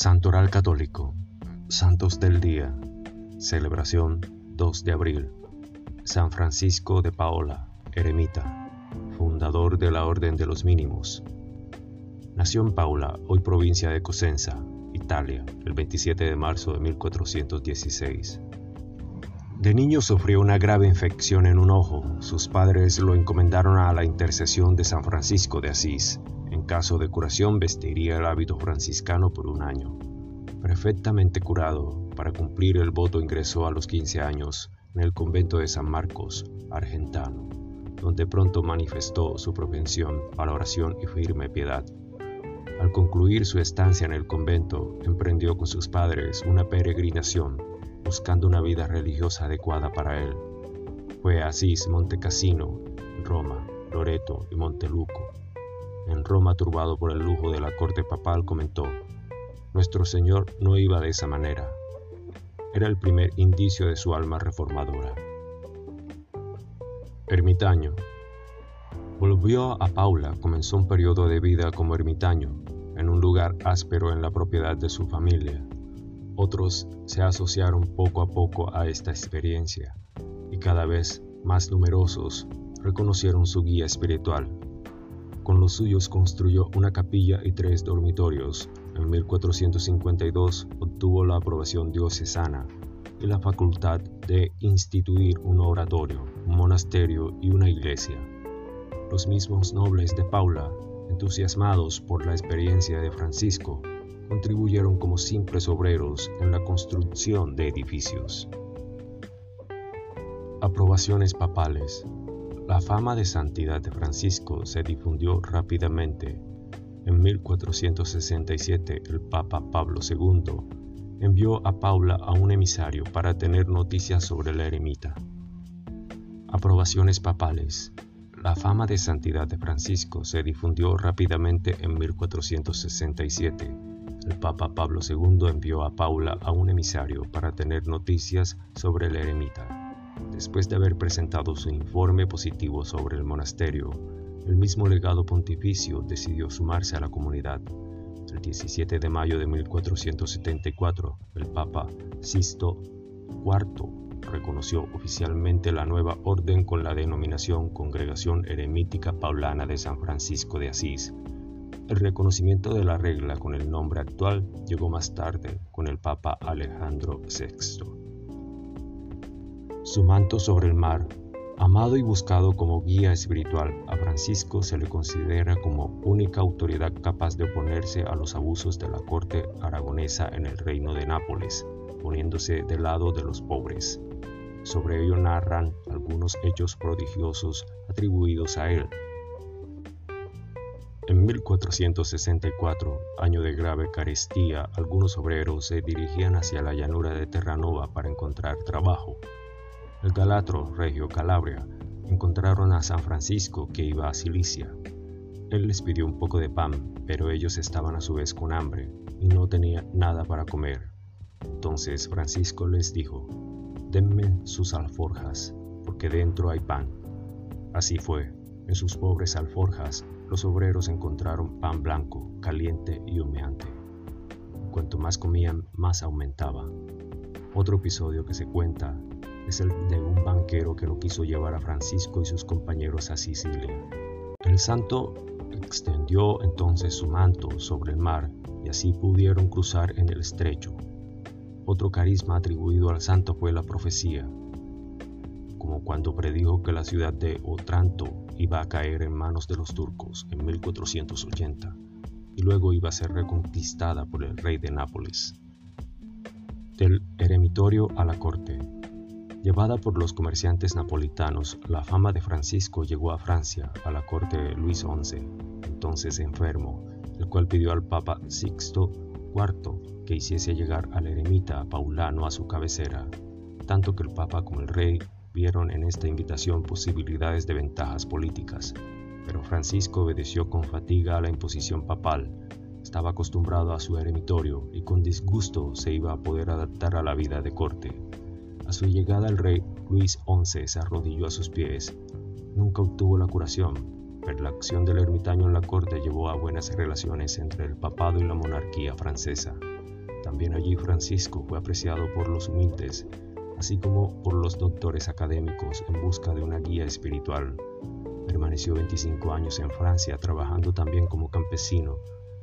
Santoral Católico, Santos del Día, celebración 2 de abril, San Francisco de Paola, eremita, fundador de la Orden de los Mínimos. Nació en Paula, hoy provincia de Cosenza, Italia, el 27 de marzo de 1416. De niño sufrió una grave infección en un ojo. Sus padres lo encomendaron a la intercesión de San Francisco de Asís. Caso de curación vestiría el hábito franciscano por un año. Perfectamente curado, para cumplir el voto ingresó a los 15 años en el convento de San Marcos, argentano, donde pronto manifestó su propensión a la oración y firme piedad. Al concluir su estancia en el convento, emprendió con sus padres una peregrinación buscando una vida religiosa adecuada para él. Fue a Asís, Montecassino, Roma, Loreto y Monteluco. En Roma, turbado por el lujo de la corte papal, comentó, Nuestro Señor no iba de esa manera. Era el primer indicio de su alma reformadora. Ermitaño. Volvió a Paula, comenzó un periodo de vida como ermitaño, en un lugar áspero en la propiedad de su familia. Otros se asociaron poco a poco a esta experiencia y cada vez más numerosos reconocieron su guía espiritual. Con los suyos construyó una capilla y tres dormitorios. En 1452 obtuvo la aprobación diocesana y la facultad de instituir un oratorio, un monasterio y una iglesia. Los mismos nobles de Paula, entusiasmados por la experiencia de Francisco, contribuyeron como simples obreros en la construcción de edificios. Aprobaciones papales. La fama de santidad de Francisco se difundió rápidamente. En 1467 el Papa Pablo II envió a Paula a un emisario para tener noticias sobre la eremita. Aprobaciones papales. La fama de santidad de Francisco se difundió rápidamente en 1467 el Papa Pablo II envió a Paula a un emisario para tener noticias sobre el eremita. Después de haber presentado su informe positivo sobre el monasterio, el mismo legado pontificio decidió sumarse a la comunidad. El 17 de mayo de 1474, el Papa Sisto IV reconoció oficialmente la nueva orden con la denominación Congregación Eremítica Paulana de San Francisco de Asís, el reconocimiento de la regla con el nombre actual llegó más tarde con el Papa Alejandro VI. Su manto sobre el mar, amado y buscado como guía espiritual, a Francisco se le considera como única autoridad capaz de oponerse a los abusos de la corte aragonesa en el reino de Nápoles, poniéndose del lado de los pobres. Sobre ello narran algunos hechos prodigiosos atribuidos a él, en 1464, año de grave carestía, algunos obreros se dirigían hacia la llanura de Terranova para encontrar trabajo. El Galatro, Regio Calabria, encontraron a San Francisco que iba a Cilicia. Él les pidió un poco de pan, pero ellos estaban a su vez con hambre y no tenían nada para comer. Entonces Francisco les dijo, denme sus alforjas, porque dentro hay pan. Así fue, en sus pobres alforjas los obreros encontraron pan blanco, caliente y humeante. Cuanto más comían, más aumentaba. Otro episodio que se cuenta es el de un banquero que no quiso llevar a Francisco y sus compañeros a Sicilia. El santo extendió entonces su manto sobre el mar y así pudieron cruzar en el estrecho. Otro carisma atribuido al santo fue la profecía, como cuando predijo que la ciudad de Otranto iba a caer en manos de los turcos en 1480 y luego iba a ser reconquistada por el rey de Nápoles. Del eremitorio a la corte. Llevada por los comerciantes napolitanos, la fama de Francisco llegó a Francia, a la corte de Luis XI, entonces enfermo, el cual pidió al Papa Sixto IV que hiciese llegar al eremita Paulano a su cabecera, tanto que el Papa como el rey vieron en esta invitación posibilidades de ventajas políticas, pero Francisco obedeció con fatiga a la imposición papal. Estaba acostumbrado a su eremitorio y con disgusto se iba a poder adaptar a la vida de corte. A su llegada el rey Luis XI se arrodilló a sus pies. Nunca obtuvo la curación, pero la acción del ermitaño en la corte llevó a buenas relaciones entre el papado y la monarquía francesa. También allí Francisco fue apreciado por los humildes, así como por los doctores académicos en busca de una guía espiritual. Permaneció 25 años en Francia trabajando también como campesino,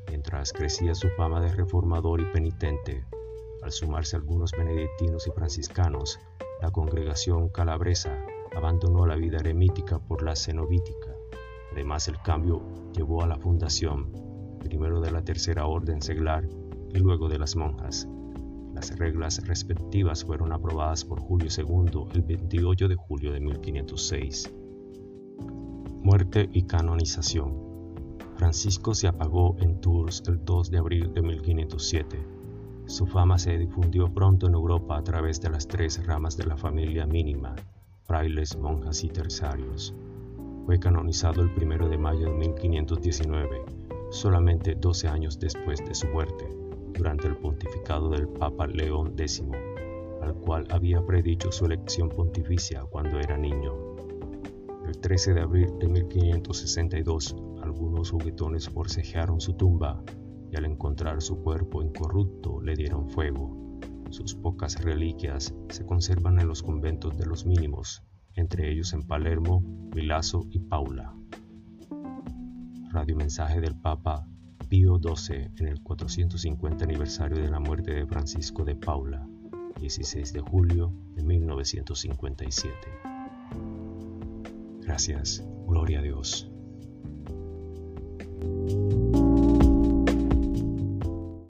mientras crecía su fama de reformador y penitente. Al sumarse algunos benedictinos y franciscanos, la congregación calabresa abandonó la vida eremítica por la cenobítica. Además, el cambio llevó a la fundación, primero de la Tercera Orden Seglar y luego de las monjas. Las reglas respectivas fueron aprobadas por Julio II el 28 de julio de 1506. Muerte y canonización. Francisco se apagó en Tours el 2 de abril de 1507. Su fama se difundió pronto en Europa a través de las tres ramas de la familia mínima, frailes, monjas y terciarios. Fue canonizado el 1 de mayo de 1519, solamente 12 años después de su muerte, durante el pontificado del Papa León X, al cual había predicho su elección pontificia cuando era niño. El 13 de abril de 1562, algunos juguetones forcejearon su tumba y al encontrar su cuerpo incorrupto le dieron fuego. Sus pocas reliquias se conservan en los conventos de los mínimos, entre ellos en Palermo, Milazzo y Paula. Radio mensaje del Papa Pío XII en el 450 aniversario de la muerte de Francisco de Paula, 16 de julio de 1957. Gracias, gloria a Dios.